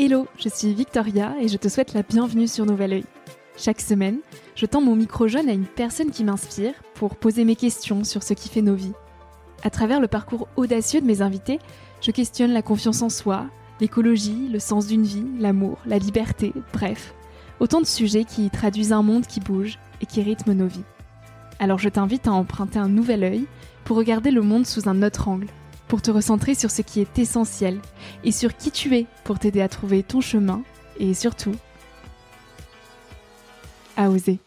Hello, je suis Victoria et je te souhaite la bienvenue sur Nouvel Oeil. Chaque semaine, je tends mon micro jaune à une personne qui m'inspire pour poser mes questions sur ce qui fait nos vies. À travers le parcours audacieux de mes invités, je questionne la confiance en soi, l'écologie, le sens d'une vie, l'amour, la liberté, bref, autant de sujets qui traduisent un monde qui bouge et qui rythme nos vies. Alors je t'invite à emprunter un nouvel œil pour regarder le monde sous un autre angle pour te recentrer sur ce qui est essentiel et sur qui tu es pour t'aider à trouver ton chemin et surtout à oser.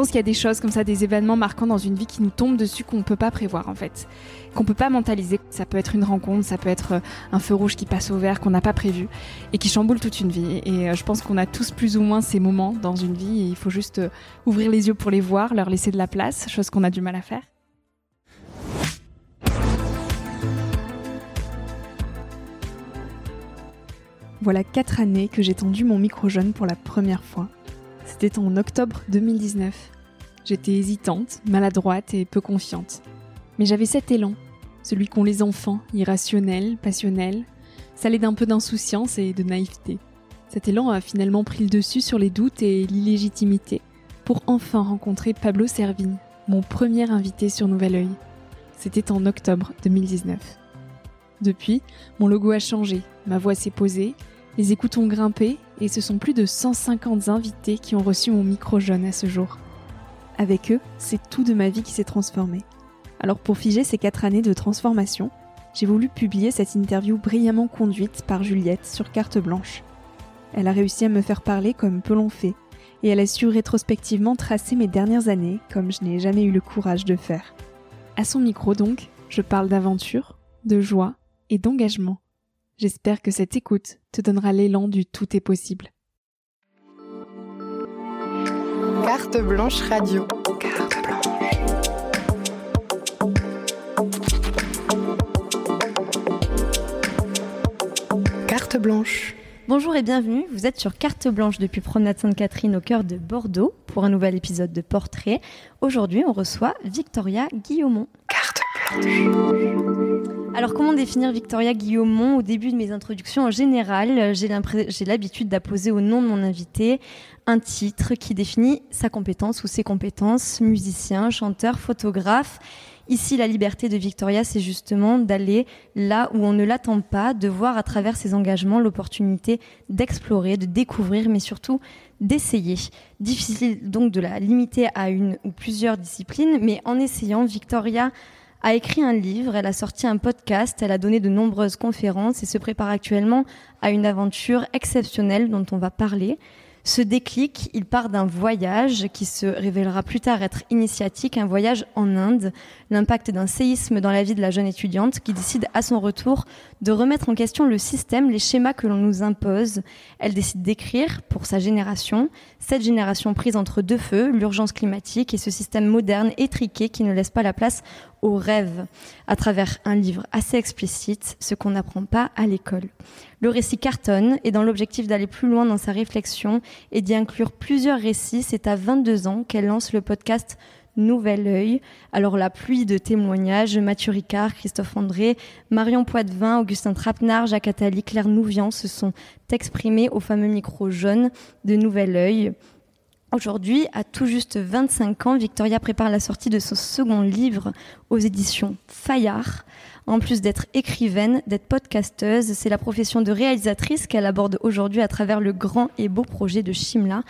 Pense qu'il y a des choses comme ça, des événements marquants dans une vie qui nous tombent dessus qu'on ne peut pas prévoir en fait, qu'on ne peut pas mentaliser. Ça peut être une rencontre, ça peut être euh, un feu rouge qui passe au vert qu'on n'a pas prévu et qui chamboule toute une vie. Et euh, je pense qu'on a tous plus ou moins ces moments dans une vie et il faut juste euh, ouvrir les yeux pour les voir, leur laisser de la place, chose qu'on a du mal à faire. Voilà quatre années que j'ai tendu mon micro jaune pour la première fois. C'était en octobre 2019. J'étais hésitante, maladroite et peu confiante. Mais j'avais cet élan, celui qu'ont les enfants, irrationnel, passionnel, salé d'un peu d'insouciance et de naïveté. Cet élan a finalement pris le dessus sur les doutes et l'illégitimité pour enfin rencontrer Pablo Servigne, mon premier invité sur Nouvel Oeil. C'était en octobre 2019. Depuis, mon logo a changé, ma voix s'est posée, les écoutes ont grimpé et ce sont plus de 150 invités qui ont reçu mon micro jaune à ce jour. Avec eux, c'est tout de ma vie qui s'est transformé. Alors pour figer ces quatre années de transformation, j'ai voulu publier cette interview brillamment conduite par Juliette sur carte blanche. Elle a réussi à me faire parler comme peu l'ont fait, et elle a su rétrospectivement tracer mes dernières années comme je n'ai jamais eu le courage de faire. À son micro donc, je parle d'aventure, de joie et d'engagement. J'espère que cette écoute te donnera l'élan du tout est possible. Carte blanche radio. Carte blanche. Carte blanche. Bonjour et bienvenue, vous êtes sur Carte Blanche depuis Promenade Sainte-Catherine au cœur de Bordeaux pour un nouvel épisode de Portrait. Aujourd'hui, on reçoit Victoria Guillaumont. Carte blanche. Alors, comment définir Victoria Guillaumont Au début de mes introductions, en général, j'ai l'habitude d'apposer au nom de mon invité un titre qui définit sa compétence ou ses compétences, musicien, chanteur, photographe. Ici, la liberté de Victoria, c'est justement d'aller là où on ne l'attend pas, de voir à travers ses engagements l'opportunité d'explorer, de découvrir, mais surtout d'essayer. Difficile donc de la limiter à une ou plusieurs disciplines, mais en essayant, Victoria a écrit un livre, elle a sorti un podcast, elle a donné de nombreuses conférences et se prépare actuellement à une aventure exceptionnelle dont on va parler. Ce déclic, il part d'un voyage qui se révélera plus tard être initiatique, un voyage en Inde, l'impact d'un séisme dans la vie de la jeune étudiante qui décide à son retour de remettre en question le système, les schémas que l'on nous impose. Elle décide d'écrire pour sa génération, cette génération prise entre deux feux, l'urgence climatique et ce système moderne étriqué qui ne laisse pas la place au rêve à travers un livre assez explicite, ce qu'on n'apprend pas à l'école. Le récit cartonne et dans l'objectif d'aller plus loin dans sa réflexion et d'y inclure plusieurs récits, c'est à 22 ans qu'elle lance le podcast Nouvel Oeil. Alors la pluie de témoignages, Mathieu Ricard, Christophe André, Marion Poitvin, Augustin Trapenard, Jacques Attali, Claire Nouvian se sont exprimés au fameux micro jaune de Nouvel Oeil. Aujourd'hui, à tout juste 25 ans, Victoria prépare la sortie de son second livre aux éditions Fayard. En plus d'être écrivaine, d'être podcasteuse, c'est la profession de réalisatrice qu'elle aborde aujourd'hui à travers le grand et beau projet de Shimla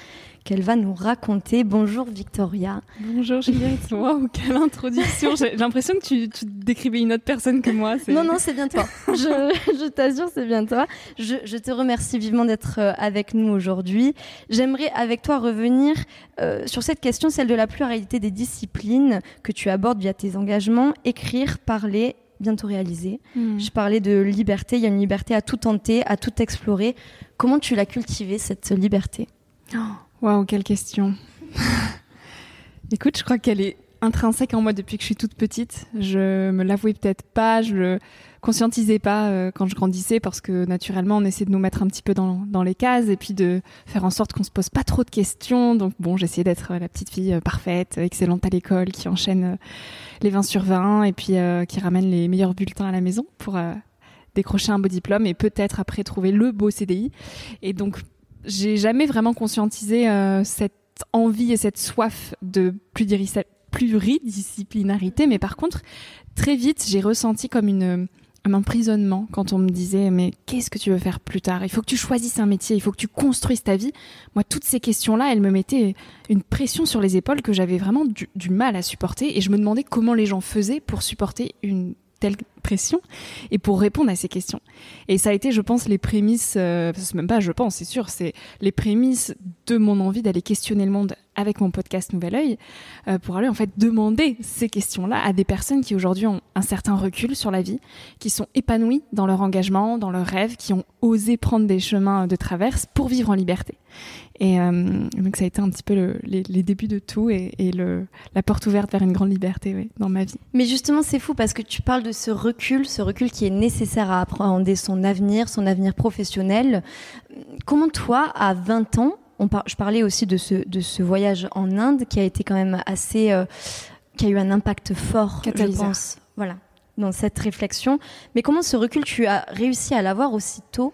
qu'elle va nous raconter. Bonjour Victoria. Bonjour Juliette. Waouh, quelle introduction. J'ai l'impression que tu, tu, décrivais une autre personne que moi. Non, non, c'est bien toi. je, je t'assure, c'est bien toi. Je, je, te remercie vivement d'être euh, avec nous aujourd'hui. J'aimerais avec toi revenir euh, sur cette question, celle de la pluralité des disciplines que tu abordes via tes engagements, écrire, parler bientôt réaliser. Hmm. Je parlais de liberté, il y a une liberté à tout tenter, à tout explorer. Comment tu l'as cultivée, cette liberté? Oh. Waouh, quelle question. Écoute, je crois qu'elle est intrinsèque en moi depuis que je suis toute petite. Je me l'avouais peut-être pas. Je conscientisais pas euh, quand je grandissais parce que naturellement on essaie de nous mettre un petit peu dans, dans les cases et puis de faire en sorte qu'on se pose pas trop de questions. Donc bon, j'essayais d'être la petite fille euh, parfaite, excellente à l'école, qui enchaîne euh, les 20 sur 20 et puis qui ramène les meilleurs bulletins à la maison pour décrocher un beau diplôme et peut-être après trouver le beau CDI. Et donc j'ai jamais vraiment conscientisé cette envie et cette soif de pluridisciplinarité, mais par contre très vite j'ai ressenti comme une un emprisonnement quand on me disait mais qu'est-ce que tu veux faire plus tard? Il faut que tu choisisses un métier, il faut que tu construises ta vie. Moi, toutes ces questions-là, elles me mettaient une pression sur les épaules que j'avais vraiment du, du, mal à supporter et je me demandais comment les gens faisaient pour supporter une telle pression et pour répondre à ces questions. Et ça a été, je pense, les prémices, euh, même pas je pense, c'est sûr, c'est les prémices de mon envie d'aller questionner le monde avec mon podcast Nouvel Oeil euh, pour aller en fait demander ces questions-là à des personnes qui aujourd'hui ont un certain recul sur la vie, qui sont épanouies dans leur engagement, dans leurs rêves, qui ont osé prendre des chemins de traverse pour vivre en liberté. Et euh, donc ça a été un petit peu le, les, les, débuts de tout et, et le, la porte ouverte vers une grande liberté dans ma vie. Mais justement c'est fou parce que tu parles de ce recul, ce recul qui est nécessaire à appréhender son avenir, son avenir professionnel. Comment toi, à 20 ans, on par je parlais aussi de ce, de ce voyage en Inde qui a été quand même assez... Euh, qui a eu un impact fort, Catalyseur. je pense. Voilà, dans cette réflexion. Mais comment ce recul, tu as réussi à l'avoir aussi tôt?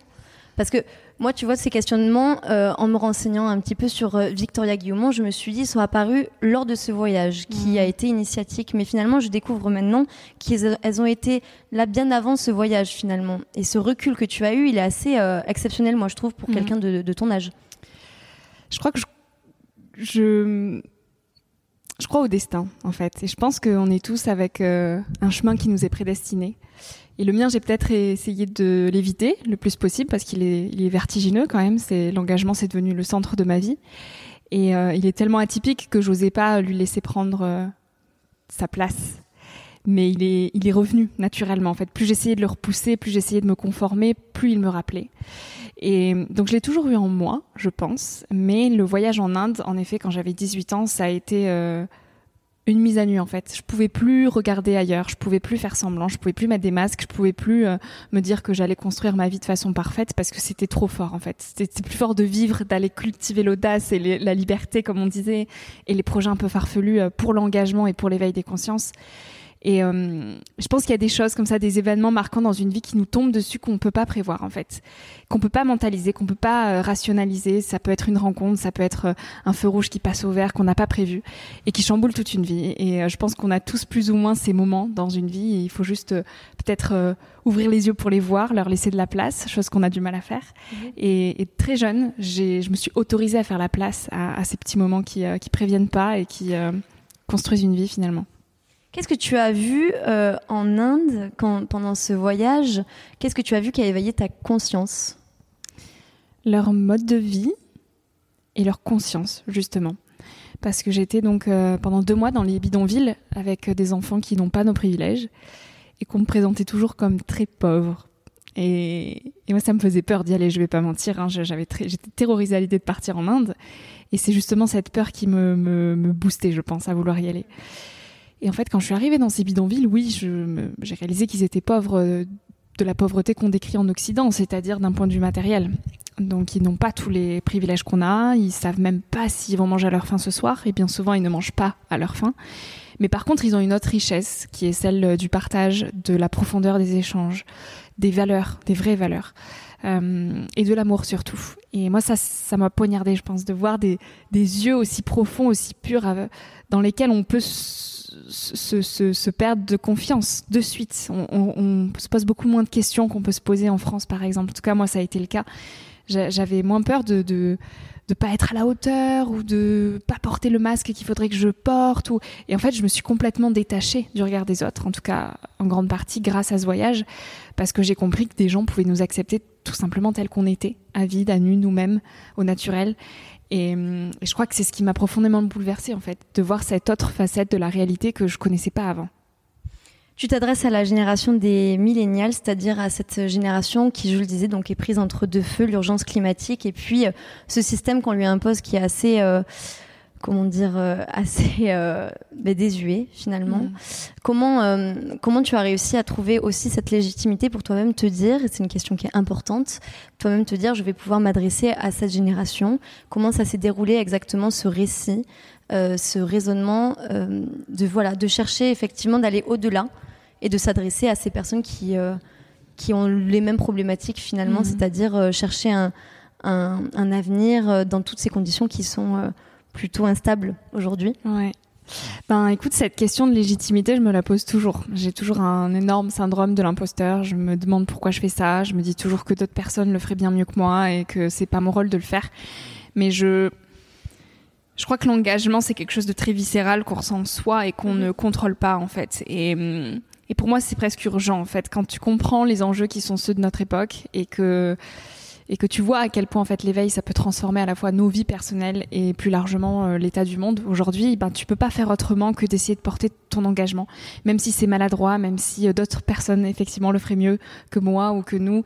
Parce que moi, tu vois, ces questionnements, euh, en me renseignant un petit peu sur euh, Victoria Guillaumont, je me suis dit, sont apparus lors de ce voyage qui mmh. a été initiatique. Mais finalement, je découvre maintenant qu'elles ont été là bien avant ce voyage, finalement. Et ce recul que tu as eu, il est assez euh, exceptionnel, moi, je trouve, pour mmh. quelqu'un de, de, ton âge. Je crois que je, je, je crois au destin, en fait. Et je pense qu'on est tous avec euh, un chemin qui nous est prédestiné. Et le mien, j'ai peut-être essayé de l'éviter le plus possible parce qu'il est, vertigineux quand même. C'est l'engagement, c'est devenu le centre de ma vie. Et euh, il est tellement atypique que j'osais pas lui laisser prendre euh, sa place. Mais il est, il est revenu naturellement. En fait, plus j'essayais de le repousser, plus j'essayais de me conformer, plus il me rappelait. Et donc je l'ai toujours eu en moi, je pense. Mais le voyage en Inde, en effet, quand j'avais 18 ans, ça a été euh, une mise à nu en fait. Je pouvais plus regarder ailleurs, je pouvais plus faire semblant, je pouvais plus mettre des masques, je pouvais plus euh, me dire que j'allais construire ma vie de façon parfaite parce que c'était trop fort en fait. C'était plus fort de vivre, d'aller cultiver l'audace et la liberté comme on disait et les projets un peu farfelus euh, pour l'engagement et pour l'éveil des consciences. Et euh, je pense qu'il y a des choses comme ça, des événements marquants dans une vie qui nous tombent dessus qu'on ne peut pas prévoir en fait, qu'on peut pas mentaliser, qu'on peut pas euh, rationaliser. Ça peut être une rencontre, ça peut être euh, un feu rouge qui passe au vert qu'on n'a pas prévu et qui chamboule toute une vie. Et je pense qu'on a tous plus ou moins ces moments dans une vie. Et il faut juste peut-être ouvrir les yeux pour les voir, leur laisser de la place, chose qu'on a du mal à faire. Mmh. Et, et, très jeune, je me suis autorisée à faire la place à, à ces petits moments qui, qui préviennent pas et qui construisent une vie finalement. Qu'est-ce que tu as vu euh, en Inde pendant ce voyage? Qu'est-ce que tu as vu qui a éveillé ta conscience? Leur mode de vie et leur conscience, justement. Parce que j'étais donc euh, pendant deux mois dans les bidonvilles avec des enfants qui n'ont pas nos privilèges et qu'on me présentait toujours comme très pauvres. Et, moi, ça me faisait peur d'y aller, je vais pas mentir. Hein, j'avais j'étais terrorisée à l'idée de partir en Inde. Et c'est justement cette peur qui me, me boostait, je pense, à vouloir y aller. Et en fait, quand je suis arrivée dans ces bidonvilles, oui, j'ai réalisé qu'ils étaient pauvres euh, de la pauvreté qu'on décrit en Occident, c'est-à-dire d'un point de vue matériel. Donc ils n'ont pas tous les privilèges qu'on a, ils savent même pas s'ils vont manger à leur faim ce soir, et bien souvent ils ne mangent pas à leur faim. Mais par contre, ils ont une autre richesse qui est celle du partage, de la profondeur des échanges, des valeurs, des vraies valeurs. Euh, et de l'amour surtout. Et moi, ça, ça m'a poignardé, je pense, de voir des, des yeux aussi profonds, aussi purs, euh, dans lesquels on peut se, se, perdre de confiance de suite. On, se pose beaucoup moins de questions qu'on peut se poser en France, par exemple. En tout cas, moi, ça a été le cas. J'avais moins peur de, de de pas être à la hauteur ou de pas porter le masque qu'il faudrait que je porte ou et en fait je me suis complètement détachée du regard des autres en tout cas en grande partie grâce à ce voyage parce que j'ai compris que des gens pouvaient nous accepter tout simplement tel qu'on était à vide à nu nous-mêmes au naturel et, et je crois que c'est ce qui m'a profondément bouleversée en fait de voir cette autre facette de la réalité que je connaissais pas avant. Tu t'adresses à la génération des millénials, c'est-à-dire à cette génération qui, je le disais, donc est prise entre deux feux, l'urgence climatique et puis euh, ce système qu'on lui impose qui est assez euh, comment dire, euh, assez euh, bah, désuet finalement. Mm. Comment, euh, comment tu as réussi à trouver aussi cette légitimité pour toi-même te dire, et c'est une question qui est importante, toi-même te dire, je vais pouvoir m'adresser à cette génération. Comment ça s'est déroulé exactement ce récit, ce raisonnement de voilà, de chercher effectivement d'aller au-delà et de s'adresser à ces personnes qui qui ont les mêmes problématiques finalement, mm. c'est-à-dire chercher un, un, un, avenir dans toutes ces conditions qui sont plutôt instable aujourd'hui Ouais. Ben écoute, cette question de légitimité, je me la pose toujours. J'ai toujours un énorme syndrome de l'imposteur. Je me demande pourquoi je fais ça. Je me dis toujours que d'autres personnes le feraient bien mieux que moi et que c'est pas mon rôle de le faire. Mais je, je crois que l'engagement, c'est quelque chose de très viscéral qu'on ressent en soi et qu'on mhm. ne contrôle pas en fait. Et, et pour moi, c'est presque urgent en fait. Quand tu comprends les enjeux qui sont ceux de notre époque et que et que tu vois à quel point en fait l'éveil ça peut transformer à la fois nos vies personnelles et plus largement euh, l'état du monde. Aujourd'hui ben tu peux pas faire autrement que d'essayer de porter ton engagement même si c'est maladroit même si euh, d'autres personnes effectivement le feraient mieux que moi ou que nous.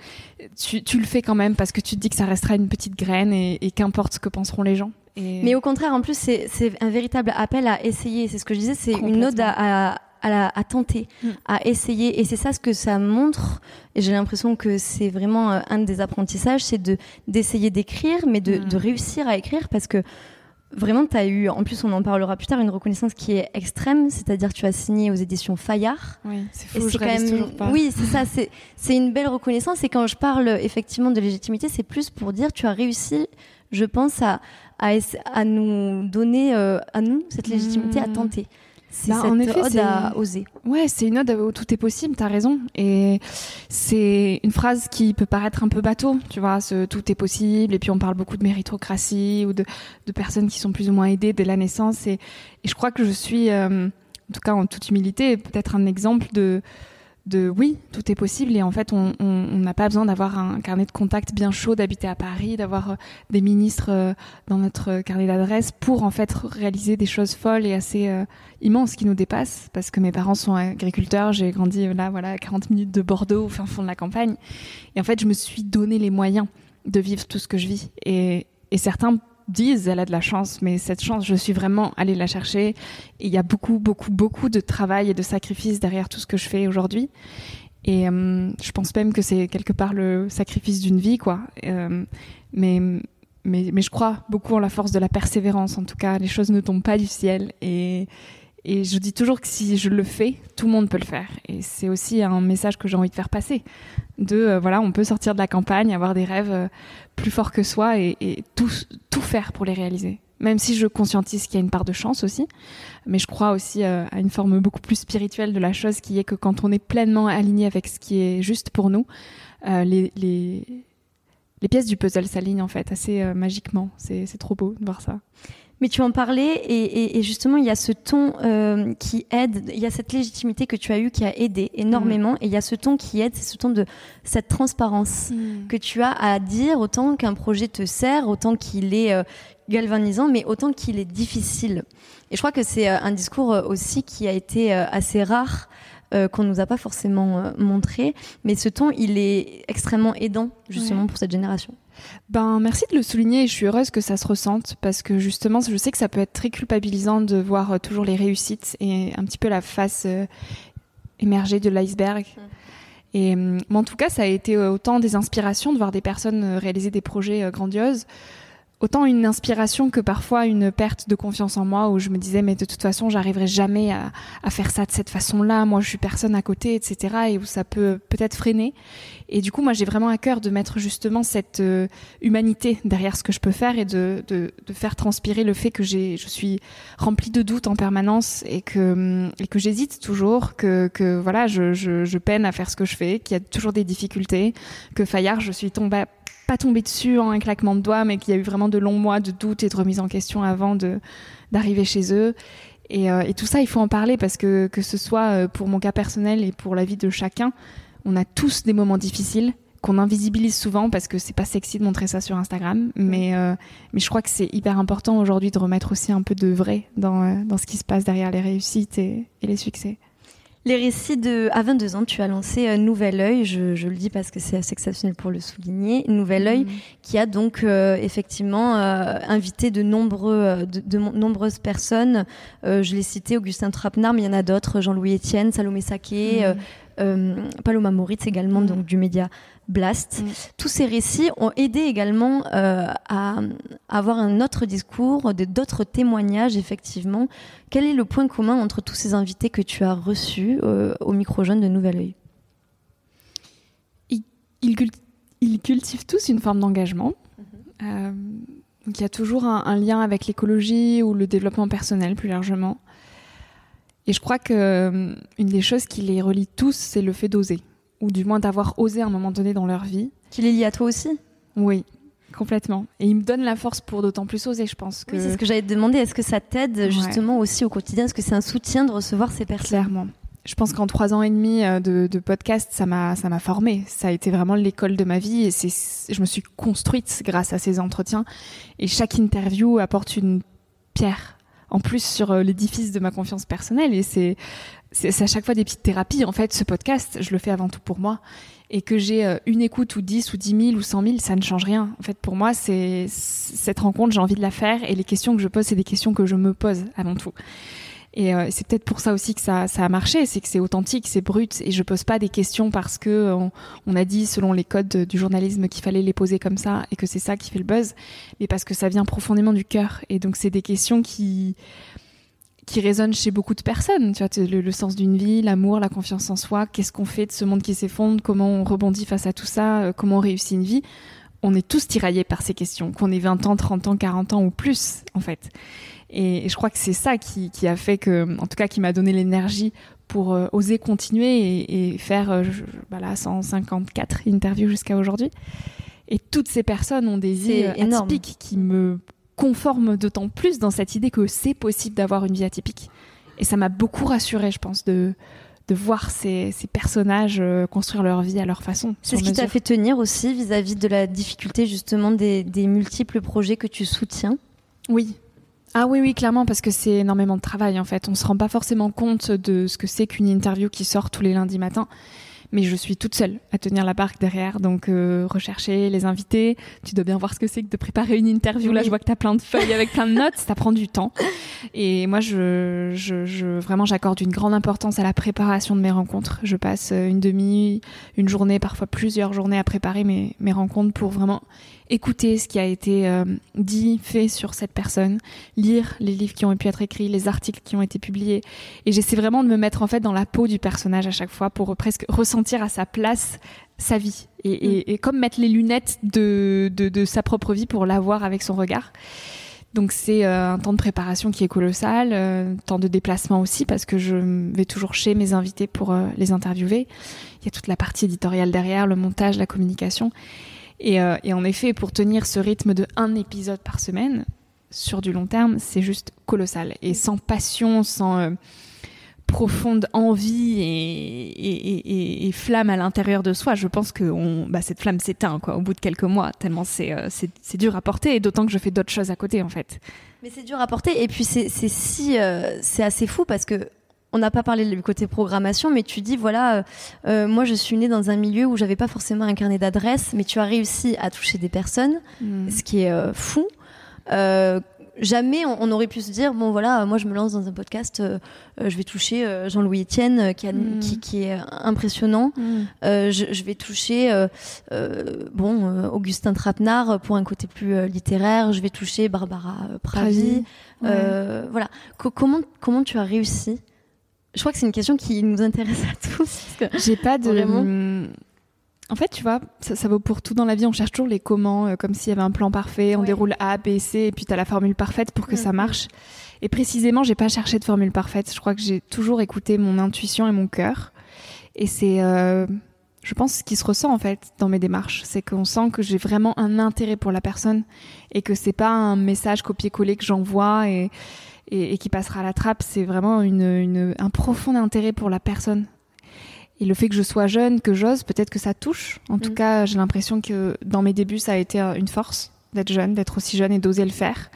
Tu, tu, le fais quand même parce que tu te dis que ça restera une petite graine et, et qu'importe ce que penseront les gens. Et... mais au contraire en plus c'est un véritable appel à essayer. C'est ce que je disais c'est une ode à, à à, tenter, mm. à essayer. Et c'est ça ce que ça montre. Et j'ai l'impression que c'est vraiment euh, un des apprentissages, c'est de d'essayer d'écrire, mais de, mm. de, réussir à écrire parce que vraiment, tu as eu, en plus on en parlera plus tard, une reconnaissance qui est extrême, c'est-à-dire tu as signé aux éditions Fayard. Oui, c'est fou, je quand même... toujours pas. Oui, c'est ça, c'est une belle reconnaissance. Et quand je parle effectivement de légitimité, c'est plus pour dire tu as réussi, je pense, à, à, à nous donner, euh, à nous, cette légitimité à mm. tenter. C'est bah, en effet, ode à oser. Ouais, c'est une ode où tout est possible, t'as raison. Et c'est une phrase qui peut paraître un peu bateau, tu vois, ce tout est possible. Et puis on parle beaucoup de méritocratie ou de, de personnes qui sont plus ou moins aidées dès la naissance. Et, et je crois que je suis, euh, en tout cas en toute humilité, peut-être un exemple de de oui, tout est possible et en fait on n'a pas besoin d'avoir un carnet de contact bien chaud, d'habiter à Paris, d'avoir euh, des ministres euh, dans notre carnet d'adresse pour en fait réaliser des choses folles et assez euh, immenses qui nous dépassent. Parce que mes parents sont agriculteurs, j'ai grandi là voilà à 40 minutes de Bordeaux au fin fond de la campagne. Et en fait je me suis donné les moyens de vivre tout ce que je vis. Et certains disent elle a de la chance, mais cette chance, je suis vraiment allée la chercher. Il y a beaucoup, beaucoup, beaucoup de travail et de sacrifices derrière tout ce que je fais aujourd'hui. Et euh, je pense même que c'est quelque part le sacrifice d'une vie, quoi. Euh, mais, mais, mais je crois beaucoup en la force de la persévérance. En tout cas, les choses ne tombent pas du ciel. Et je dis toujours que si je le fais, tout le monde peut le faire. Et c'est aussi un message que j'ai envie de faire passer. De euh, voilà, on peut sortir de la campagne, avoir des rêves euh, plus forts que soi et, tout, tout faire pour les réaliser. Même si je conscientise qu'il y a une part de chance aussi, mais je crois aussi euh, à une forme beaucoup plus spirituelle de la chose qui est que quand on est pleinement aligné avec ce qui est juste pour nous, les, les, les pièces du puzzle s'alignent en fait assez magiquement. C'est trop beau de voir ça. Mais tu en parlais et, justement il y a ce ton euh, qui aide, il y a cette légitimité que tu as eue qui a aidé énormément mm. et il y a ce ton qui aide, c'est ce ton de cette transparence mm. que tu as à dire autant qu'un projet te sert, autant qu'il est euh, galvanisant, mais autant qu'il est difficile. Et je crois que c'est euh, un discours aussi qui a été assez rare. qu'on nous a pas forcément montré, mais ce ton, il est extrêmement aidant justement pour cette génération. Ben, merci de le souligner et je suis heureuse que ça se ressente parce que justement, je sais que ça peut être très culpabilisant de voir euh, toujours les réussites et un petit peu la face euh, émergée de l'iceberg. Mm. Et mais en tout cas, ça a été euh, autant des inspirations de voir des personnes réaliser des projets grandioses autant une inspiration que parfois une perte de confiance en moi où je me disais mais de toute façon j'arriverai jamais à, à, faire ça de cette façon-là, moi je suis personne à côté, etc. et où ça peut peut-être freiner. Et du coup moi j'ai vraiment à cœur de mettre justement cette euh, humanité derrière ce que je peux faire et de, de, de faire transpirer le fait que j'ai, je suis remplie de doutes en permanence et que, et que j'hésite toujours, que, que voilà je, je, je peine à faire ce que je fais, qu'il y a toujours des difficultés, que Fayard je suis tombée pas tombé dessus en un claquement de doigts, mais qu'il y a eu vraiment de longs mois de doute et de remise en question avant d'arriver chez eux. Et, euh, et, tout ça, il faut en parler parce que que ce soit euh, pour mon cas personnel et pour la vie de chacun, on a tous des moments difficiles qu'on invisibilise souvent parce que c'est pas sexy de montrer ça sur Instagram. Mais euh, mais je crois que c'est hyper important aujourd'hui de remettre aussi un peu de vrai dans dans ce qui se passe derrière les réussites et, et les succès. Les récits de. À 22 ans, tu as lancé euh, Nouvel Oeil, je, je, le dis parce que c'est assez exceptionnel pour le souligner. Nouvel Oeil, mmh. qui a donc euh, effectivement euh, invité de, nombreux, de, de nombreuses personnes. je l'ai cité, Augustin Trapenard, mais il y en a d'autres, Jean-Louis Etienne, Salomé Saké, mmh. Paloma Moritz également, mmh. donc du média Blast. Tous ces récits ont aidé également à avoir un autre discours, d'autres témoignages, effectivement. Quel est le point commun entre tous ces invités que tu as reçus euh, au micro jeune de Nouvel Oeil? Ils, cultivent tous une forme d'engagement. Mhm. Euh, donc il y a toujours un, lien avec l'écologie ou le développement personnel plus largement. Et je crois que euh, une des choses qui les relie tous, c'est le fait d'oser, ou du moins d'avoir osé à un moment donné dans leur vie. Qui les lie à toi aussi? Oui, Complètement. Et il me donne la force pour d'autant plus oser, je pense. Que... Oui, c'est ce que j'allais te demander. Est-ce que ça t'aide justement aussi au quotidien? Est-ce que c'est un soutien de recevoir ces personnes? Clairement. Je pense qu'en trois ans et demi euh, de, de podcast, ça m'a ça m'a formé. Ça a été vraiment l'école de ma vie et c'est je me suis construite grâce à ces entretiens. Et chaque interview apporte une pierre en plus sur euh, l'édifice de ma confiance personnelle. Et c'est c'est à chaque fois des petites thérapies. En fait, ce podcast, je le fais avant tout pour moi et que j'ai euh, une écoute ou 10 ou 10 000 ou 100 000, ça ne change rien. En fait, pour moi, c'est cette rencontre, j'ai envie de la faire et les questions que je pose, c'est des questions que je me pose avant tout. Et euh, c'est peut-être pour ça aussi que ça, a marché, c'est que c'est authentique, c'est brut, et je pose pas des questions parce que on, a dit selon les codes du journalisme qu'il fallait les poser comme ça et que c'est ça qui fait le buzz, mais parce que ça vient profondément du cœur. Et donc c'est des questions qui qui résonne chez beaucoup de personnes. Tu vois, le, sens d'une vie, l'amour, la confiance en soi. Qu'est-ce qu'on fait de ce monde qui s'effondre Comment on rebondit face à tout ça euh, Comment on réussit une vie On est tous tiraillés par ces questions, qu'on ait 20 ans, 30 ans, 40 ans ou plus, en fait. Et, je crois que c'est ça qui, a fait que, en tout cas, qui m'a donné l'énergie pour euh, oser continuer et, faire euh, voilà, 154 interviews jusqu'à aujourd'hui. Et toutes ces personnes ont des vies atypiques qui me conforme d'autant plus dans cette idée que c'est possible d'avoir une vie atypique. Et ça m'a beaucoup rassuré, je pense, de, de voir ces, ces personnages euh, construire leur vie à leur façon. C'est ce qui t'a fait tenir aussi vis-à-vis de la difficulté justement des, des, multiples projets que tu soutiens? Oui. Ah oui, oui, clairement, parce que c'est énormément de travail en fait. On se rend pas forcément compte de ce que c'est qu'une interview qui sort tous les lundis matins mais je suis toute seule à tenir la barque derrière. Donc, euh, rechercher les invités. Tu dois bien voir ce que c'est que de préparer une interview. Là, je vois que tu as plein de feuilles avec plein de notes. Ça prend du temps. Et moi, je, je, je vraiment, j'accorde une grande importance à la préparation de mes rencontres. Je passe une demi, une journée, parfois plusieurs journées à préparer mes, mes rencontres pour vraiment écouter ce qui a été euh, dit, fait sur cette personne, lire les livres qui ont pu être écrits, les articles qui ont été publiés. Et j'essaie vraiment de me mettre en fait dans la peau du personnage à chaque fois pour presque ressentir à sa place sa vie. Et, mm. comme mettre les lunettes de, de, sa propre vie pour la voir avec son regard. Donc c'est euh, un temps de préparation qui est colossal, euh, temps de déplacement aussi parce que je vais toujours chez mes invités pour les interviewer. Il y a toute la partie éditoriale derrière, le montage, la communication. Euh, et, en effet, pour tenir ce rythme de un épisode par semaine, sur du long terme, c'est juste colossal. Et sans passion, sans euh, profonde envie et, flamme à l'intérieur de soi, je pense que bah, cette flamme s'éteint quoi, au bout de quelques mois, tellement c'est euh, dur à porter, et d'autant que je fais d'autres choses à côté en fait. Mais c'est dur à porter, et puis c'est si, c'est assez fou parce que on n'a pas parlé du côté programmation, mais tu dis voilà, euh, euh, moi je suis née dans un milieu où j'avais pas forcément un carnet d'adresses, mais tu as réussi à toucher des personnes, hmm. ce qui est euh, fou. jamais on, aurait pu se dire bon voilà, moi je me lance dans un podcast, je vais toucher Jean-Louis Etienne qui, hmm. qui, est impressionnant, hmm. je, vais toucher bon Augustin Trapenard pour un côté plus littéraire, je vais toucher Barbara Pravi. voilà. comment comment tu as réussi je crois que c'est une question qui nous intéresse à tous. J'ai pas de. Vraiment... En fait, tu vois, ça, vaut pour tout dans la vie. On cherche toujours les comment, euh, comme s'il y avait un plan parfait. On déroule A, B, C, et puis tu as la formule parfaite pour que ça marche. Et précisément, j'ai pas cherché de formule parfaite. Je crois que j'ai toujours écouté mon intuition et mon cœur. Et c'est, euh, je pense, ce qui se ressent en fait dans mes démarches, c'est qu'on sent que j'ai vraiment un intérêt pour la personne et que c'est pas un message copié-collé que j'envoie et et, qui passera à la trappe, c'est vraiment une, un profond intérêt pour la personne. Et le fait que je sois jeune, que j'ose, peut-être que ça touche. En tout mm. cas, j'ai l'impression que dans mes débuts, ça a été une force d'être jeune, d'être aussi jeune et d'oser le faire.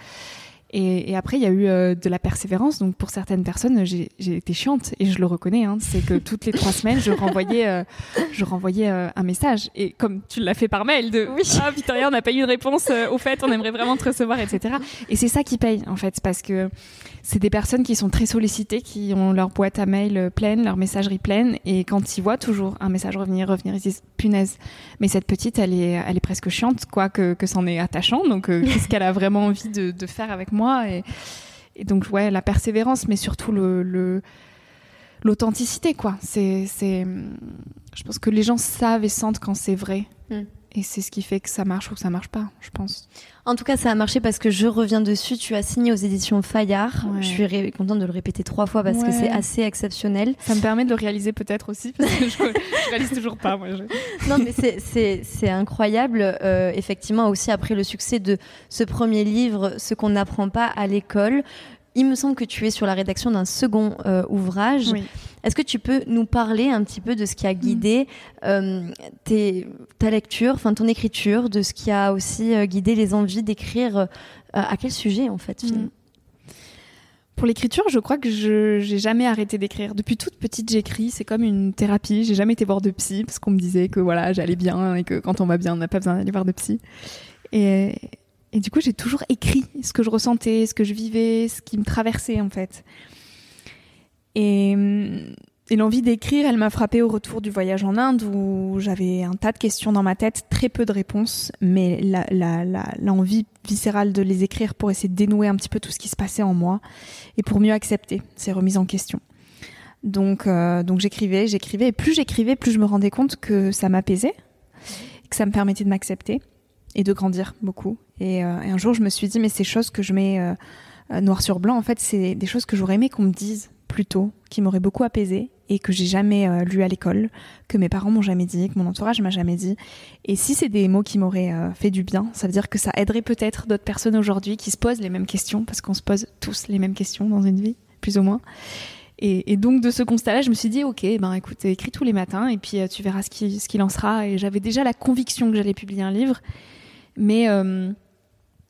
Et, après, il y a eu euh, de la persévérance. Donc, pour certaines personnes, j'ai été chiante et je le reconnais. Hein. C'est que toutes les trois semaines, je renvoyais, euh, je renvoyais euh, un message. Et comme tu l'as fait par mail, de oui. Ah, Victoria, on n'a pas eu une réponse. au fait, on aimerait vraiment te recevoir, etc. Et c'est ça qui paye, en fait, parce que c'est des personnes qui sont très sollicitées, qui ont leur boîte à mail pleine, leur messagerie pleine, et quand ils voient toujours un message revenir, revenir, ils disent punaise, mais cette petite, elle est, elle est presque chiante, quoi, que, que c'en est attachant. Donc, qu'est-ce qu'elle a vraiment envie de, de faire avec moi? Et, donc, ouais, la persévérance, mais surtout l'authenticité, quoi. C'est, je pense que les gens savent et sentent quand c'est vrai. Mm. Et c'est ce qui fait que ça marche ou que ça marche pas, je pense. En tout cas, ça a marché parce que je reviens dessus. Tu as signé aux éditions Fayard. Je suis contente de le répéter trois fois parce que c'est assez exceptionnel. Ça me permet de le réaliser peut-être aussi parce que je, je réalise toujours pas. Moi, Non, mais c'est incroyable. Euh, effectivement, aussi après le succès de ce premier livre, ce qu'on n'apprend pas à l'école. Il me semble que tu es sur la rédaction d'un second euh, ouvrage. Est-ce que tu peux nous parler un petit peu de ce qui a guidé euh, ta lecture, enfin ton écriture, de ce qui a aussi euh, guidé les envies d'écrire À quel sujet en fait mm. Pour l'écriture, je crois que je n'ai jamais arrêté d'écrire. Depuis toute petite, j'écris. C'est comme une thérapie. J'ai jamais été voir de psy parce qu'on me disait que voilà, j'allais bien et que quand on va bien, on n'a pas besoin d'aller voir de psy. Et, et du coup, j'ai toujours écrit ce que je ressentais, ce que je vivais, ce qui me traversait en fait. Et, et l'envie d'écrire, elle m'a frappée au retour du voyage en Inde où j'avais un tas de questions dans ma tête, très peu de réponses, mais l'envie viscérale de les écrire pour essayer de dénouer un petit peu tout ce qui se passait en moi et pour mieux accepter ces remises en question. Donc, euh, donc j'écrivais, j'écrivais, et plus j'écrivais, plus je me rendais compte que ça m'apaisait, que ça me permettait de m'accepter et de grandir beaucoup. Euh, et, un jour, je me suis dit, mais ces choses que je mets euh, noir sur blanc, en fait, c'est des choses que j'aurais aimé qu'on me dise plus tôt, qui m'auraient beaucoup apaisé et que j'ai jamais euh, lu à l'école, que mes parents m'ont jamais dit, que mon entourage m'a jamais dit. Et si c'est des mots qui m'auraient fait du bien, ça veut dire que ça aiderait peut-être d'autres personnes aujourd'hui qui se posent les mêmes questions, parce qu'on se pose tous les mêmes questions dans une vie, plus ou moins. Et, donc de ce constat-là, je me suis dit, ok, ben écoute, écris tous les matins et puis tu verras ce qu'il ce en sera. Et j'avais déjà la conviction que j'allais publier un livre, mais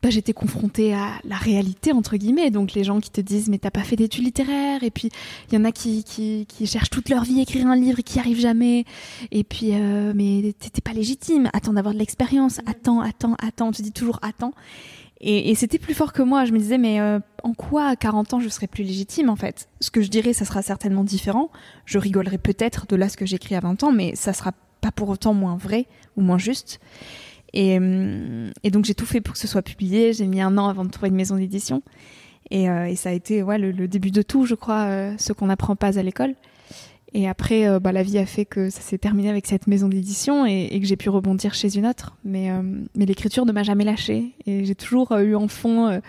bah, j'étais confrontée à la réalité entre guillemets. Donc les gens qui te disent mais t'as pas fait d'études littéraires et puis il y en a qui, qui, qui, cherchent toute leur vie à écrire un livre et qui arrivent jamais. Et puis euh, mais t'étais pas légitime. Attends d'avoir de l'expérience. Attends attends attends. Tu dis toujours attends. Et, et c'était plus fort que moi. Je me disais mais euh, en quoi à 40 ans je serais plus légitime en fait? Ce que je dirais ça sera certainement différent. Je rigolerai peut-être de là ce que j'écris à 20 ans mais ça sera pas pour autant moins vrai ou moins juste euh, et, donc j'ai tout fait pour que ce soit publié. J'ai mis un an avant de trouver une maison d'édition. Et, euh, ça a été le, début de tout, je crois, euh, ce qu'on n'apprend pas à l'école. Et après, bah, la vie a fait que ça s'est terminé avec cette maison d'édition et, que j'ai pu rebondir chez une autre. Mais, mais l'écriture ne m'a jamais lâchée. Et j'ai toujours eu en fond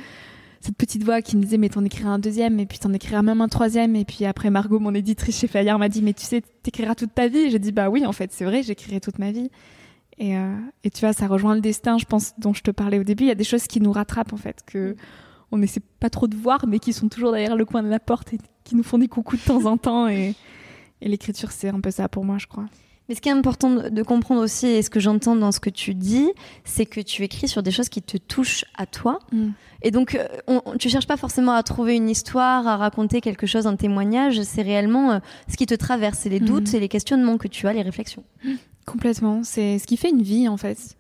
cette petite voix qui me disait mais t'en écriras un deuxième et puis t'en écriras même un troisième et puis après Margot mon éditrice chez Fayard m'a dit mais tu sais t'écriras toute ta vie j'ai dit bah oui en fait c'est vrai j'écrirai toute ma vie et, euh, et, tu vois, ça rejoint le destin, je pense, dont je te parlais au début. Il y a des choses qui nous rattrapent, en fait, que mm. on n'essaie pas trop de voir, mais qui sont toujours derrière le coin de la porte et qui nous font des coucous de temps en temps. Et, et l'écriture, c'est un peu ça pour moi, je crois. Mais ce qui est important de comprendre aussi, et ce que j'entends dans ce que tu dis, c'est que tu écris sur des choses qui te touchent à toi. Mm. Et donc, euh, on, tu cherches pas forcément à trouver une histoire, à raconter quelque chose, un témoignage. C'est réellement euh, ce qui te traverse, c'est les mm. doutes, c'est les questionnements que tu as, les réflexions. Complètement. C'est ce qui fait une vie, en fait.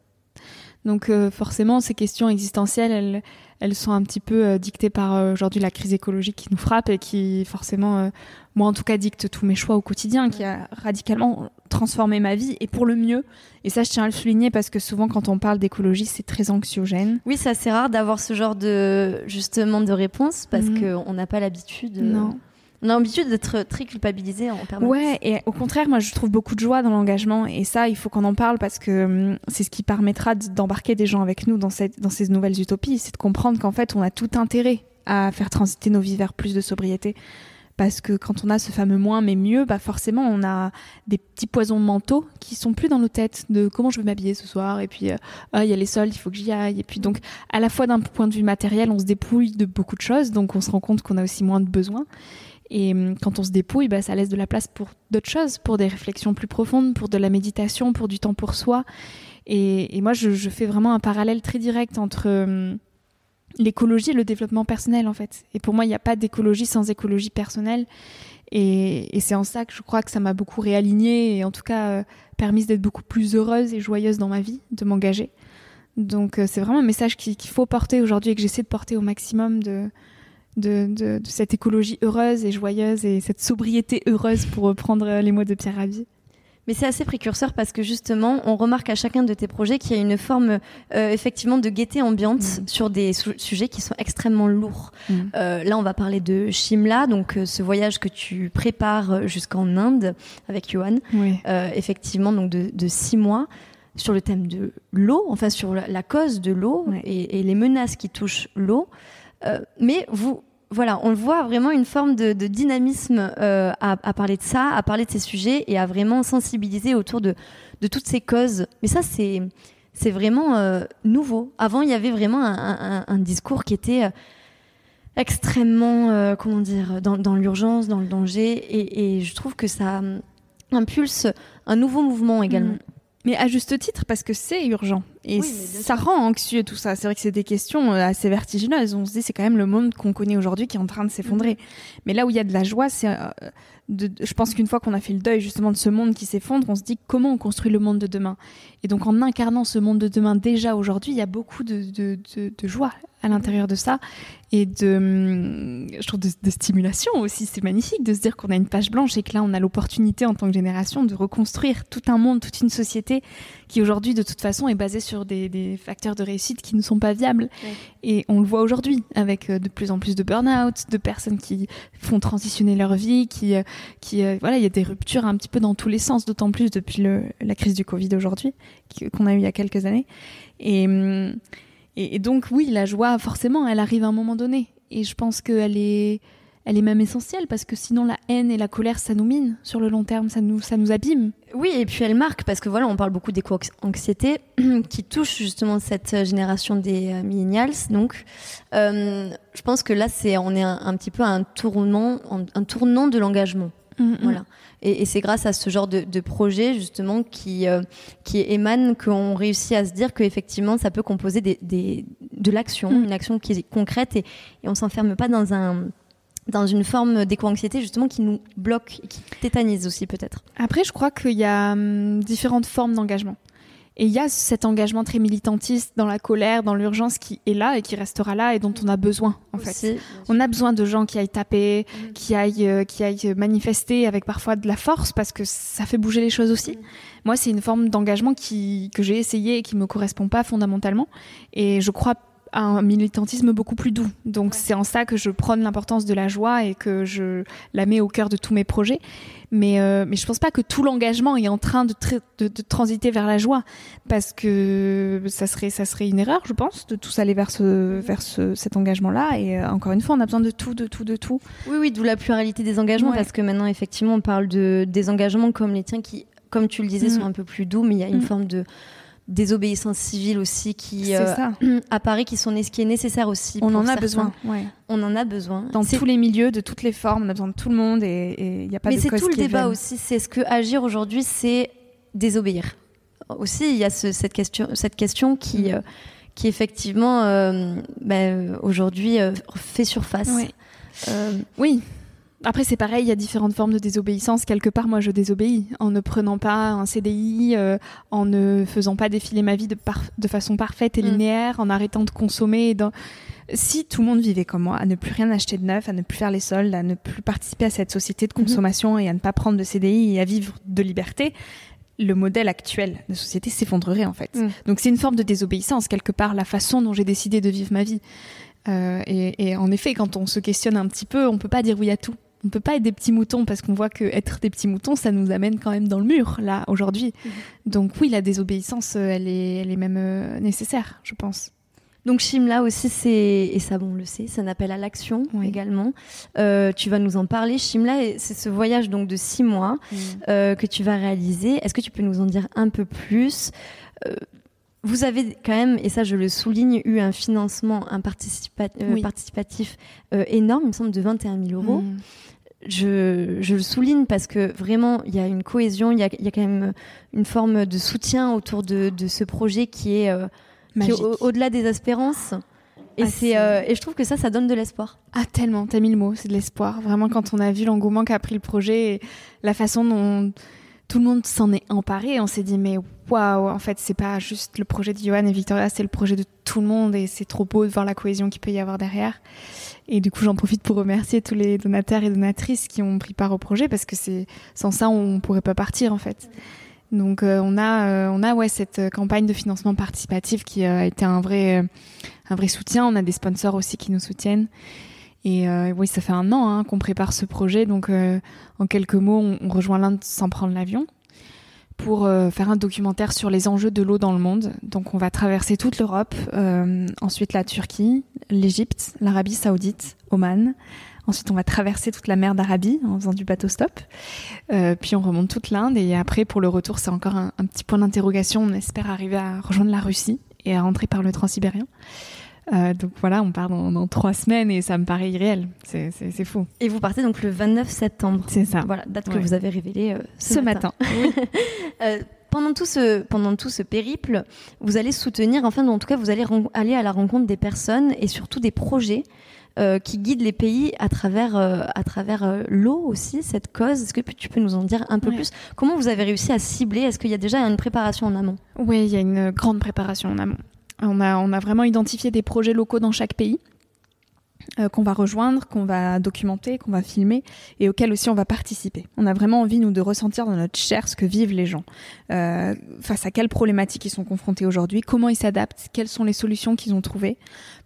Donc, euh, forcément, ces questions existentielles, elles, elles sont un petit peu euh, dictées par euh, aujourd'hui la crise écologique qui nous frappe et qui, forcément, moi en tout cas, dicte tous mes choix au quotidien, qui a radicalement transformé ma vie et pour le mieux. Et ça, je tiens à le souligner parce que souvent, quand on parle d'écologie, c'est très anxiogène. Oui, c'est assez rare d'avoir ce genre de, justement, de réponse parce mhm. qu'on n'a pas l'habitude. Non. On a l'habitude d'être très culpabilisé en permanence. Ouais, et au contraire, moi je trouve beaucoup de joie dans l'engagement et ça, il faut qu'on en parle parce que hum, c'est ce qui permettra d'embarquer des gens avec nous dans, cette, dans ces nouvelles utopies. C'est de comprendre qu'en fait, on a tout intérêt à faire transiter nos vies vers plus de sobriété. Parce que quand on a ce fameux moins mais mieux, bah forcément on a des petits poisons mentaux qui sont plus dans nos têtes de comment je vais m'habiller ce soir et puis euh, ah, il y a les soldes, il faut que j'y aille et puis donc à la fois d'un point de vue matériel on se dépouille de beaucoup de choses donc on se rend compte qu'on a aussi moins de besoins et hum, quand on se dépouille, bah, ça laisse de la place pour d'autres choses, pour des réflexions plus profondes, pour de la méditation, pour du temps pour soi. Et, moi, je, fais vraiment un parallèle très direct entre, hum, l'écologie et le développement personnel en fait. Et pour moi, il n'y a pas d'écologie sans écologie personnelle. Et, c'est en ça que je crois que ça m'a beaucoup réalignée et en tout cas euh, permis d'être beaucoup plus heureuse et joyeuse dans ma vie, de m'engager. Donc euh, c'est vraiment un message qu'il faut porter aujourd'hui et que j'essaie de porter au maximum de, de, cette écologie heureuse et joyeuse et cette sobriété heureuse pour reprendre les mots de Pierre Rabhi. Mais c'est assez précurseur parce que justement, on remarque à chacun de tes projets qu'il y a une forme euh, effectivement de gaieté ambiante mm. sur des sujets qui sont extrêmement lourds. Mm. Euh, là, on va parler de Shimla, donc euh, ce voyage que tu prépares jusqu'en Inde avec Johan, effectivement, donc de, six mois sur le thème de l'eau, enfin sur la, cause de l'eau et, et, les menaces qui touchent l'eau. Mais vous, voilà, on voit vraiment une forme de, dynamisme euh, à, parler de ça, à parler de ces sujets et à vraiment sensibiliser autour de, toutes ces causes. Mais ça, c'est vraiment euh, nouveau. Avant, il y avait vraiment un, discours qui était euh, extrêmement, comment dire, dans, l'urgence, dans le danger, et, je trouve que ça impulse un nouveau mouvement également. Mm. Mais à juste titre, parce que c'est urgent. Et ça rend anxieux tout ça. C'est vrai que c'est des questions euh, assez vertigineuses. On se dit, c'est quand même le monde qu'on connaît aujourd'hui qui est en train de s'effondrer. Mm-hmm. Mais là où il y a de la joie, c'est. Euh, je pense qu'une fois qu'on a fait le deuil justement de ce monde qui s'effondre, on se dit comment on construit le monde de demain. Et donc en incarnant ce monde de demain déjà aujourd'hui, il y a beaucoup de, de, de, de joie à l'intérieur de ça et de, hum, je trouve de, stimulation aussi. C'est magnifique de se dire qu'on a une page blanche et que là, on a l'opportunité en tant que génération de reconstruire tout un monde, toute une société qui aujourd'hui, de toute façon, est basée sur des, des facteurs de réussite qui ne sont pas viables. Et on le voit aujourd'hui avec euh, de plus en plus de burn-out, de personnes qui font transitionner leur vie, qui, euh, qui euh, voilà, il y a des ruptures un petit peu dans tous les sens, d'autant plus depuis le, la crise du Covid aujourd'hui, qu'on a eu il y a quelques années. Et, hum, et, donc, oui, la joie, forcément, elle arrive à un moment donné. Et je pense qu'elle est, elle est même essentielle parce que sinon, la haine et la colère, ça nous mine sur le long terme, ça nous, ça nous abîme. Oui, et puis elle marque parce que voilà, on parle beaucoup d'éco-anxiété qui touche justement cette génération des euh, millennials. Donc, euh, je pense que là, c'est, on est un, petit peu à un tournant, un tournant de l'engagement. Mm, mm. Voilà. Et, c'est grâce à ce genre de, projet justement qui euh, qui émane qu'on réussit à se dire qu'effectivement ça peut composer des, des de l'action, mm. une action qui est concrète et, et on s'enferme pas dans un dans une forme d'éco-anxiété justement qui nous bloque et qui tétanise aussi peut-être. Après, je crois qu'il y a hum, différentes formes d'engagement. Et il y a cet engagement très militantiste dans la colère, dans l'urgence qui est là et qui restera là et dont on a besoin en fait. On a besoin de gens qui aillent taper, mm. qui aillent euh, qui aillent manifester avec parfois de la force parce que ça fait bouger les choses aussi. Moi, c'est une forme d'engagement qui que j'ai essayé et qui me correspond pas fondamentalement et je crois un militantisme beaucoup plus doux. Donc c'est en ça que je prône l'importance de la joie et que je la mets au cœur de tous mes projets. Mais, euh, mais je pense pas que tout l'engagement est en train de, de, transiter vers la joie, parce que ça serait, ça serait une erreur, je pense, de tous aller vers, ce, vers ce, cet engagement-là. Et euh, encore une fois, on a besoin de tout, de tout, de tout. Oui, oui, d'où la pluralité des engagements, parce que maintenant, effectivement, on parle de, des engagements comme les tiens qui, comme tu le disais, mm. sont un peu plus doux, mais il y a une mm. forme de désobéissance civile aussi qui euh, apparaît, qui sont qui est nécessaire aussi. On en a besoin. On en a besoin. Dans tous les milieux, de toutes les formes, on a besoin de tout le monde et il n'y a pas Mais de c'est tout le débat aussi. C'est ce que agir aujourd'hui, c'est désobéir. Aussi, il y a cette question, cette question qui, mm. euh, qui effectivement, euh, ben, aujourd'hui, fait surface. oui. Après, c'est pareil, il y a différentes formes de désobéissance. Quelque part, moi, je désobéis en ne prenant pas un CDI, euh, en ne faisant pas défiler ma vie de, de façon parfaite et mm. linéaire, en arrêtant de consommer. Dans... Si tout le monde vivait comme moi, à ne plus rien acheter de neuf, à ne plus faire les soldes, à ne plus participer à cette société de mm-hmm. consommation et à ne pas prendre de CDI et à vivre de liberté, le modèle actuel de société s'effondrerait en fait. Mm. Donc c'est une forme de désobéissance, quelque part, la façon dont j'ai décidé de vivre ma vie. Euh, et, et, en effet, quand on se questionne un petit peu, on peut pas dire oui à tout on peut pas être des petits moutons parce qu'on voit que être des petits moutons, ça nous amène quand même dans le mur là aujourd'hui. Mhm. Donc oui, la désobéissance, euh, elle est, elle est même euh, nécessaire, je pense. Donc Shimla aussi, c'est et ça, bon, on le sait, c'est un appel à l'action également. Euh, tu vas nous en parler. Shimla, c'est ce voyage donc de six mois que tu vas réaliser. Est-ce que tu peux nous en dire un peu plus? Vous avez quand même, et ça je le souligne, eu un financement un participatif énorme, il me semble, de 21 000 euros. Mm je, le souligne parce que vraiment, il y a une cohésion, il y a, quand même une forme de soutien autour de, ce projet qui est, euh, au-delà des espérances. Et, Ah, c'est- euh, et je trouve que ça, ça donne de l'espoir. Ah tellement, t'as mis le mot, c'est de l'espoir. Vraiment quand on a vu l'engouement qu'a pris le projet et la façon dont tout le monde s'en est emparé, on s'est dit mais waouh, en fait c'est pas juste le projet de Johan et Victoria, c'est le projet de tout le monde et c'est trop beau de voir la cohésion qu'il peut y avoir derrière. Et du coup j'en profite pour remercier tous les donateurs et donatrices qui ont pris part au projet parce que c'est sans ça on pourrait pas partir en fait. Donc euh, on a euh, on a ouais cette campagne de financement participatif qui euh, a été un vrai un vrai soutien. On a des sponsors aussi qui nous soutiennent. Et euh, oui, ça fait un an hein, qu'on prépare ce projet. Donc, euh, en quelques mots, on, rejoint l'Inde sans prendre l'avion pour euh, faire un documentaire sur les enjeux de l'eau dans le monde. Donc, on va traverser toute l'Europe, euh, ensuite la Turquie, l'Égypte, l'Arabie Saoudite, Oman. Ensuite, on va traverser toute la mer d'Arabie en faisant du bateau stop. Euh, puis, on remonte toute l'Inde. Et après, pour le retour, c'est encore un, un petit point d'interrogation. On espère arriver à rejoindre la Russie et à rentrer par le transsibérien. Euh, donc voilà, on part dans, dans trois semaines et ça me paraît irréel. C'est- fou. Et vous partez donc le 29 septembre. C'est ça. Voilà, date que vous avez révélée euh, ce, Ce matin. Euh, pendant tout ce pendant tout ce périple, vous allez soutenir, enfin en tout cas vous allez aller à la rencontre des personnes et surtout des projets euh, qui guident les pays à travers euh, à travers euh, l'eau aussi cette cause. Est-ce que tu peux nous en dire un peu Ouais. plus? Comment vous avez réussi à cibler? Est-ce qu'il y a déjà une préparation en amont? Oui, il y a une grande préparation en amont. On a, vraiment identifié des projets locaux dans chaque pays euh, qu'on va rejoindre, qu'on va documenter, qu'on va filmer et auxquels aussi on va participer. On a vraiment envie, nous, de ressentir dans notre chair ce que vivent les gens, euh, face à quelles problématiques ils sont confrontés aujourd'hui, comment ils s'adaptent, quelles sont les solutions qu'ils ont trouvées.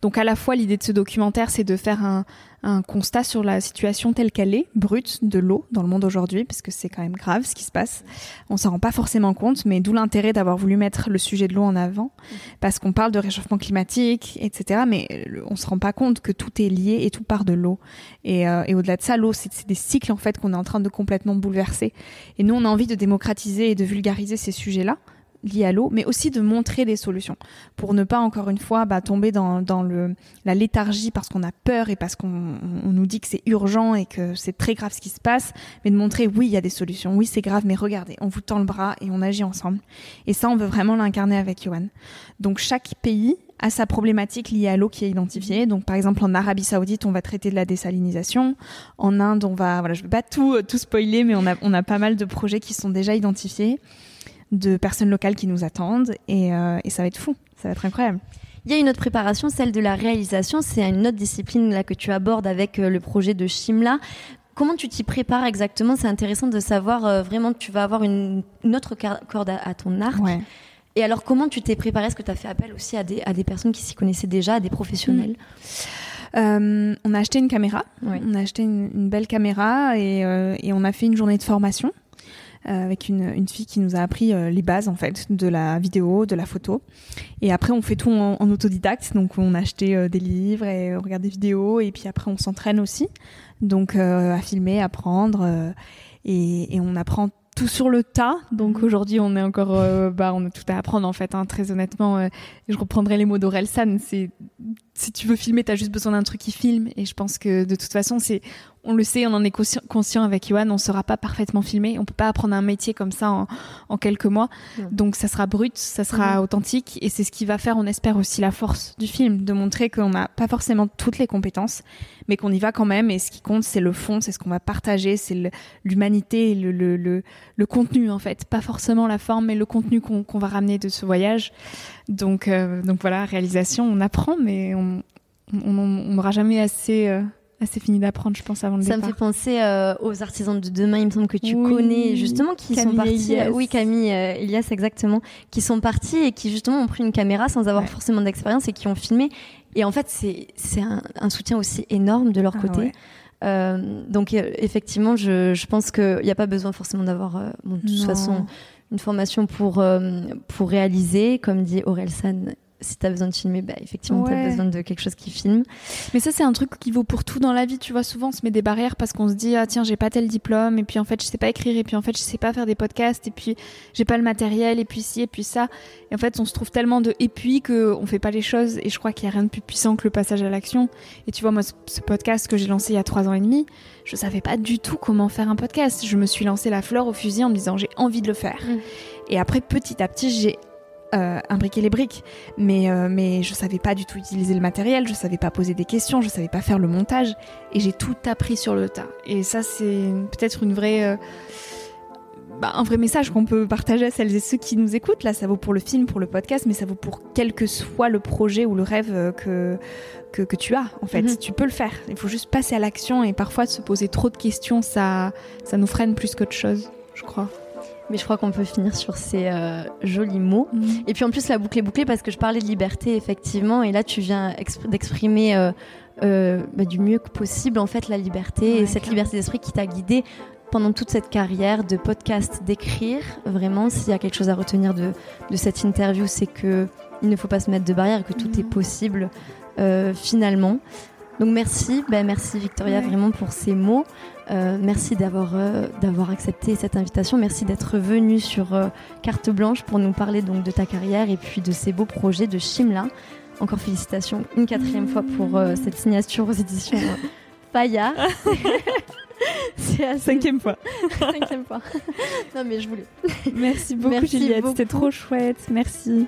Donc à la fois, l'idée de ce documentaire, c'est de faire un, un constat sur la situation telle qu'elle est, brute, de l'eau dans le monde aujourd'hui, parce que c'est quand même grave ce qui se passe. On s'en rend pas forcément compte, mais d'où l'intérêt d'avoir voulu mettre le sujet de l'eau en avant, parce qu'on parle de réchauffement climatique, etc. Mais on se rend pas compte que tout est lié et tout part de l'eau. Et, euh, et au-delà de ça, l'eau, c'est des cycles en fait qu'on est en train de complètement bouleverser. Et nous, on a envie de démocratiser et de vulgariser ces sujets-là liés à l'eau, mais aussi de montrer des solutions pour ne pas encore une fois bah, tomber dans, dans le, la léthargie parce qu'on a peur et parce qu'on on nous dit que c'est urgent et que c'est très grave ce qui se passe, mais de montrer oui, il y a des solutions, oui, c'est grave, mais regardez, on vous tend le bras et on agit ensemble. Et ça, on veut vraiment l'incarner avec Johan. Donc chaque pays a sa problématique liée à l'eau qui est identifiée. Donc par exemple en Arabie Saoudite, on va traiter de la désalinisation. En Inde, on va voilà, je veux pas tout tout spoiler, mais on a on a pas mal de projets qui sont déjà identifiés, de personnes locales qui nous attendent et, euh, et ça va être fou, ça va être incroyable. Il y a une autre préparation, celle de la réalisation. C'est une autre discipline là que tu abordes avec euh, le projet de Shimla. Comment tu t'y prépares exactement? C'est intéressant de savoir euh, vraiment que tu vas avoir une, une autre corde à, à ton arc. Ouais. Et alors, comment tu t'es préparé? Est-ce que tu as fait appel aussi à des, à des personnes qui s'y connaissaient déjà, à des professionnels? Euh, on a acheté une caméra. On a acheté une, une belle caméra et, euh, et on a fait une journée de formation avec une, une fille qui nous a appris euh, les bases en fait de la vidéo, de la photo. Et après on fait tout en, en autodidacte, donc on a acheté euh, des livres et on regarde des vidéos et puis après on s'entraîne aussi, donc euh, à filmer, à apprendre euh, et, et on apprend tout sur le tas. Donc aujourd'hui, on est encore, euh, bah, on a tout à apprendre en fait. hein, très honnêtement, euh, je reprendrai les mots d'Orelsan. C'est si tu veux filmer, t'as juste besoin d'un truc qui filme. Et je pense que de toute façon, c'est, on le sait, on en est conscient, conscient avec Johan. On sera pas parfaitement filmé. On peut pas apprendre un métier comme ça en, en quelques mois. Donc ça sera brut, ça sera authentique. Et c'est ce qui va faire, on espère aussi la force du film, de montrer qu'on n'a pas forcément toutes les compétences, mais qu'on y va quand même. Et ce qui compte, c'est le fond, c'est ce qu'on va partager, c'est l'humanité, le, le, le, le contenu en fait, pas forcément la forme, mais le contenu qu'on va ramener de ce voyage. Donc, euh, donc voilà, réalisation, on apprend, mais on n'aura jamais assez euh, assez fini d'apprendre, je pense, avant le Ça me départ. fait penser euh, aux artisans de demain, il me semble que tu Oui. connais justement, qui sont partis. Elias. Oui, Camille euh, Elias, exactement. Qui sont partis et qui justement ont pris une caméra sans avoir Ouais. forcément d'expérience et qui ont filmé. Et en fait, c'est c'est un, un soutien aussi énorme de leur Ah côté. ouais. Euh, donc euh, effectivement, je, je pense qu'il n'y a pas besoin forcément d'avoir, euh, bon, de toute Non. façon, une formation pour, euh, pour réaliser, comme dit Aurel San. Si tu as besoin de filmer, bah, effectivement, tu as Ouais. besoin de quelque chose qui filme. Mais ça, c'est un truc qui vaut pour tout dans la vie. Tu vois, souvent, on se met des barrières parce qu'on se dit, ah tiens, j'ai pas tel diplôme, et puis en fait, je sais pas écrire, et puis en fait, je sais pas faire des podcasts, et puis j'ai pas le matériel, et puis ci, et puis ça. Et en fait, on se trouve tellement de et puis qu'on fait pas les choses, et je crois qu'il y a rien de plus puissant que le passage à l'action. Et tu vois, moi, ce, ce podcast que j'ai lancé il y a trois ans et demi, je savais pas du tout comment faire un podcast. Je me suis lancé la fleur au fusil en me disant, j'ai envie de le faire. Mm. Et après, petit à petit, j'ai euh, imbriquer les briques, mais, euh, mais je savais pas du tout utiliser le matériel, je savais pas poser des questions, je savais pas faire le montage, et j'ai tout appris sur le tas. Et ça, c'est peut-être une vraie. euh, bah, un vrai message qu'on peut partager à celles et ceux qui nous écoutent. Là, ça vaut pour le film, pour le podcast, mais ça vaut pour quel que soit le projet ou le rêve euh, que, que, que tu as. En fait, Mhm. tu peux le faire. Il faut juste passer à l'action et parfois se poser trop de questions, ça, ça nous freine plus qu'autre chose, je crois. Mais je crois qu'on peut finir sur ces euh, jolis mots. Et puis en plus, la boucle est bouclée parce que je parlais de liberté, effectivement, et là, tu viens exp- d'exprimer euh, euh, bah, du mieux que possible, en fait, la liberté Ouais, et cette liberté d'esprit qui t'a guidé pendant toute cette carrière de podcast, d'écrire. Vraiment, s'il y a quelque chose à retenir de, de cette interview, c'est que il ne faut pas se mettre de barrière, que tout Mhm. est possible finalement. Donc merci, bah, merci Victoria Ouais. vraiment pour ces mots. Euh, merci d'avoir euh, d'avoir accepté cette invitation. Merci d'être venue sur euh, carte blanche pour nous parler donc de ta carrière et puis de ces beaux projets de Shimla. Encore félicitations une quatrième fois pour cette signature aux éditions Fayard. C'est assez Cinquième fois. cinquième fois. non mais je voulais. Merci beaucoup Merci Juliette, c'était trop chouette, merci.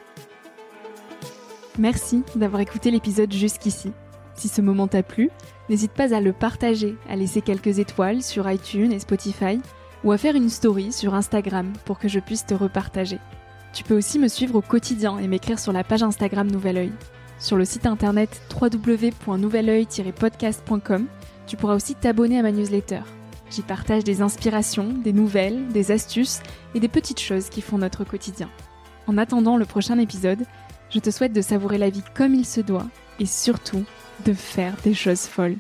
Merci d'avoir écouté l'épisode jusqu'ici. Si ce moment t'a plu, n'hésite pas à le partager, à laisser quelques étoiles sur iTunes et Spotify, ou à faire une story sur Instagram pour que je puisse te repartager. Tu peux aussi me suivre au quotidien et m'écrire sur la page Instagram Nouvel Oeil. Sur le site internet www.nouveloeil-podcast.com, tu pourras aussi t'abonner à ma newsletter. J'y partage des inspirations, des nouvelles, des astuces et des petites choses qui font notre quotidien. En attendant le prochain épisode, je te souhaite de savourer la vie comme il se doit et surtout de faire des choses folles.